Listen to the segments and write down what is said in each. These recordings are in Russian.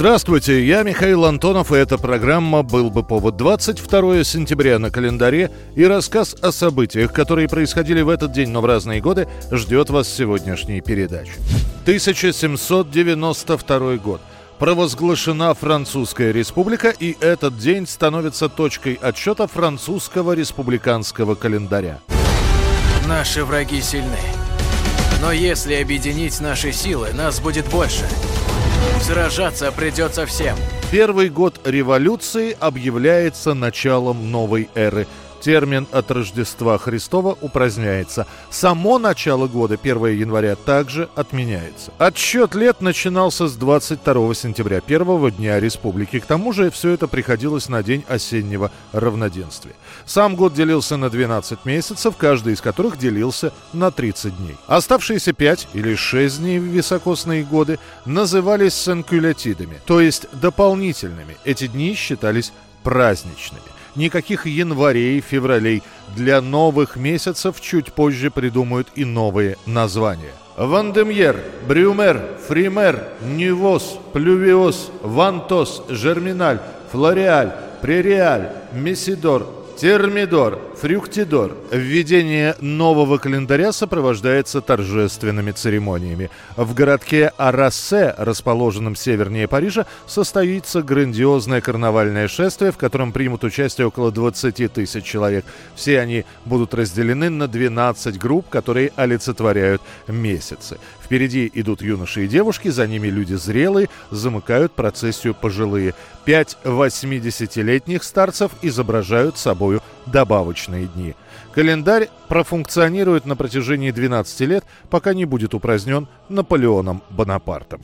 Здравствуйте, я Михаил Антонов, и эта программа «Был бы повод» 22 сентября на календаре, и рассказ о событиях, которые происходили в этот день, но в разные годы, ждет вас сегодняшней передаче. 1792 год. Провозглашена Французская республика, и этот день становится точкой отсчета французского республиканского календаря. Наши враги сильны. Но если объединить наши силы, нас будет больше. Сражаться придется всем. Первый год революции объявляется началом новой эры. Термин от Рождества Христова упраздняется. Само начало года, 1 января, также отменяется. Отсчет лет начинался с 22 сентября, первого дня республики. К тому же все это приходилось на день осеннего равноденствия. Сам год делился на 12 месяцев, каждый из которых делился на 30 дней. Оставшиеся 5 или 6 дней в високосные годы назывались санкулятидами, то есть дополнительными. Эти дни считались праздничными. Никаких январей, февралей. Для новых месяцев чуть позже придумают и новые названия. Вандемьер, Брюмер, Фример, Нивос, Плювиос, Вантос, Жерминаль, Флореаль, Пререаль, Месидор, Термидор, Фрюктидор. Введение нового календаря сопровождается торжественными церемониями. В городке Арассе, расположенном севернее Парижа, состоится грандиозное карнавальное шествие, в котором примут участие около 20 тысяч человек. Все они будут разделены на 12 групп, которые олицетворяют месяцы. Впереди идут юноши и девушки, за ними люди зрелые, замыкают процессию пожилые. Пять 80-летних старцев изображают собою добавочные дни. Календарь профункционирует на протяжении 12 лет, пока не будет упразднен Наполеоном Бонапартом.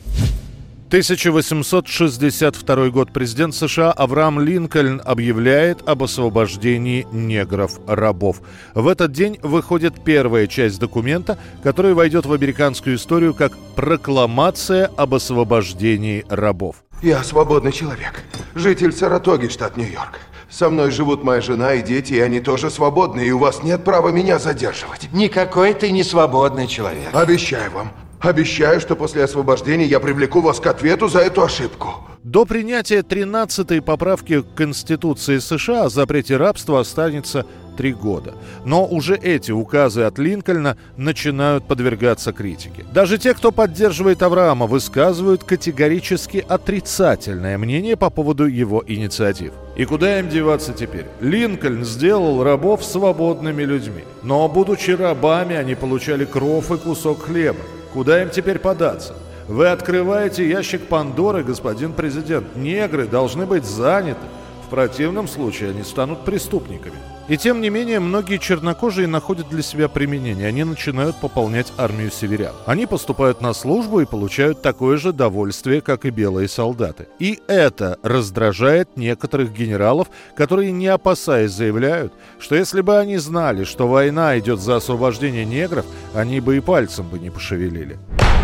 1862 год. Президент США Авраам Линкольн объявляет об освобождении негров-рабов. В этот день выходит первая часть документа, который войдет в американскую историю как «Прокламация об освобождении рабов». Я свободный человек. Житель Саратоги, штат Нью-Йорк. Со мной живут моя жена и дети, и они тоже свободны, и у вас нет права меня задерживать. Никакой ты не свободный человек. Обещаю вам. Обещаю, что после освобождения я привлеку вас к ответу за эту ошибку. До принятия 13-й поправки к Конституции США о запрете рабства останется три года. Но уже эти указы от Линкольна начинают подвергаться критике. Даже те, кто поддерживает Авраама, высказывают категорически отрицательное мнение по поводу его инициатив. И куда им деваться теперь? Линкольн сделал рабов свободными людьми. Но, будучи рабами, они получали кров и кусок хлеба. Куда им теперь податься? Вы открываете ящик Пандоры, господин президент. Негры должны быть заняты. В противном случае они станут преступниками. И тем не менее, многие чернокожие находят для себя применение. Они начинают пополнять армию северян. Они поступают на службу и получают такое же довольствие, как и белые солдаты. И это раздражает некоторых генералов, которые, не опасаясь, заявляют, что если бы они знали, что война идет за освобождение негров, они бы и пальцем бы не пошевелили.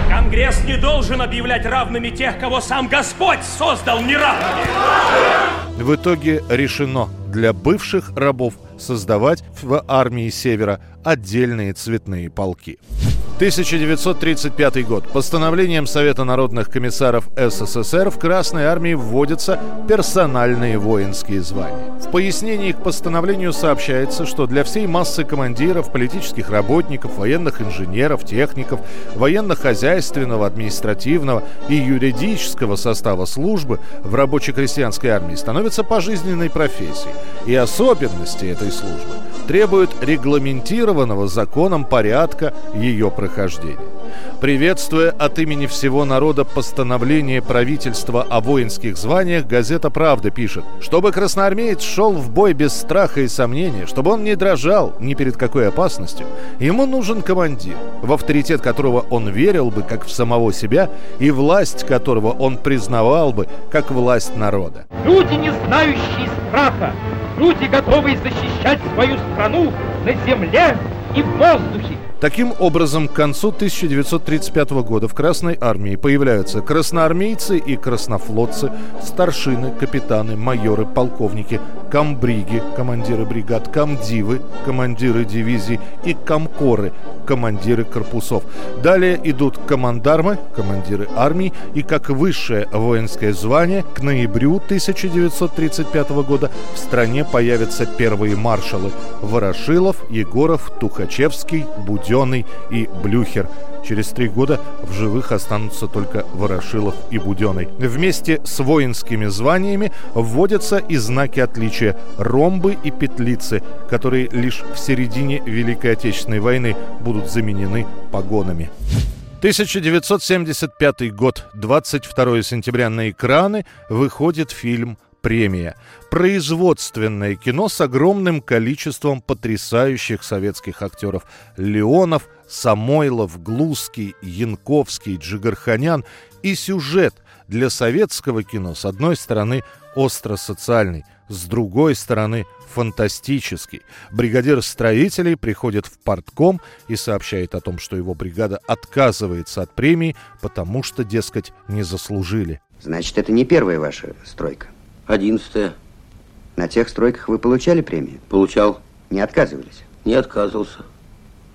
Конгресс не должен объявлять равными тех, кого сам Господь создал неравными. В итоге решено для бывших рабов создавать в армии Севера отдельные цветные полки. 1935 год. Постановлением Совета народных комиссаров СССР в Красной армии вводятся персональные воинские звания. В пояснении к постановлению сообщается, что для всей массы командиров, политических работников, военных инженеров, техников, военно-хозяйственного, административного и юридического состава службы в рабоче-крестьянской армии становится пожизненной профессией. И особенности этой службы требуют регламентированного законом порядка ее прохождения. Приветствуя от имени всего народа постановление правительства о воинских званиях, газета «Правда» пишет, чтобы красноармеец шел в бой без страха и сомнения, чтобы он не дрожал ни перед какой опасностью, ему нужен командир, в авторитет которого он верил бы, как в самого себя, и власть которого он признавал бы, как власть народа. Люди, не знающие страха, люди, готовые защищать свою страну на земле и в воздухе. Таким образом, к концу 1935 года в Красной армии появляются красноармейцы и краснофлотцы, старшины, капитаны, майоры, полковники, комбриги, командиры бригад, комдивы, командиры дивизий и комкоры, командиры корпусов. Далее идут командармы, командиры армий, и как высшее воинское звание к ноябрю 1935 года в стране появятся первые маршалы Ворошилов, Егоров, Тухачевский, Буденный, Буденный и Блюхер. Через три года в живых останутся только Ворошилов и Буденный. Вместе с воинскими званиями вводятся и знаки отличия – ромбы и петлицы, которые лишь в середине Великой Отечественной войны будут заменены погонами. 1975 год, 22 сентября на экраны выходит фильм премия. Производственное кино с огромным количеством потрясающих советских актеров. Леонов, Самойлов, Глузский, Янковский, Джигарханян. И сюжет для советского кино, с одной стороны, остро-социальный, с другой стороны, фантастический. Бригадир строителей приходит в портком и сообщает о том, что его бригада отказывается от премии, потому что, дескать, не заслужили. Значит, это не первая ваша стройка? Одиннадцатая. На тех стройках вы получали премию? Получал. Не отказывались? Не отказывался.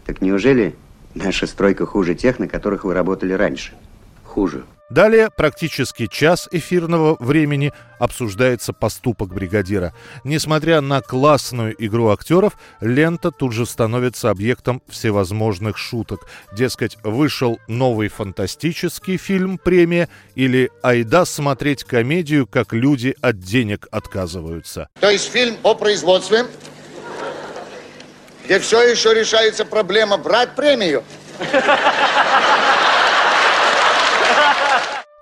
Так неужели наша стройка хуже тех, на которых вы работали раньше? Хуже. Далее практически час эфирного времени обсуждается поступок бригадира. Несмотря на классную игру актеров, лента тут же становится объектом всевозможных шуток. Дескать, вышел новый фантастический фильм «Премия» или «Айда смотреть комедию, как люди от денег отказываются». То есть фильм о производстве, где все еще решается проблема брать премию.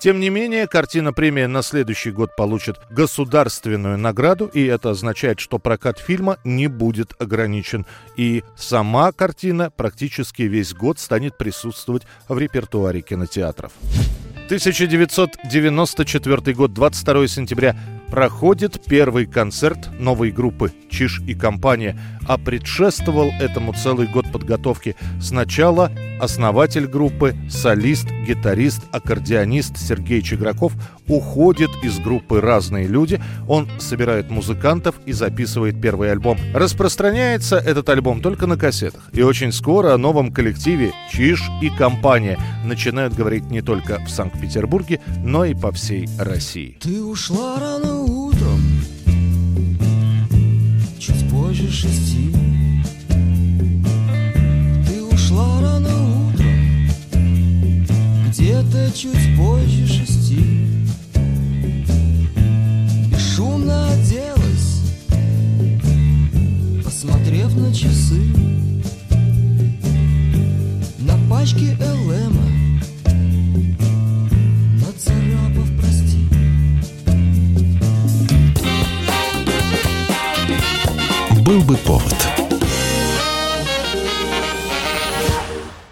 Тем не менее, картина премия на следующий год получит государственную награду, и это означает, что прокат фильма не будет ограничен. И сама картина практически весь год станет присутствовать в репертуаре кинотеатров. 1994 год, 22 сентября, проходит первый концерт новой группы «Чиж и компания», а предшествовал этому целый год подготовки. Сначала основатель группы, солист, гитарист, аккордеонист Сергей Чеграков уходит из группы «Разные люди». Он собирает музыкантов и записывает первый альбом. Распространяется этот альбом только на кассетах. И очень скоро о новом коллективе «Чиж и компания» начинают говорить не только в Санкт-Петербурге, но и по всей России. Ты ушла рано утром, чуть позже шести. Ты ушла рано утром, где-то чуть позже шести. На часы. На пачке ЛМа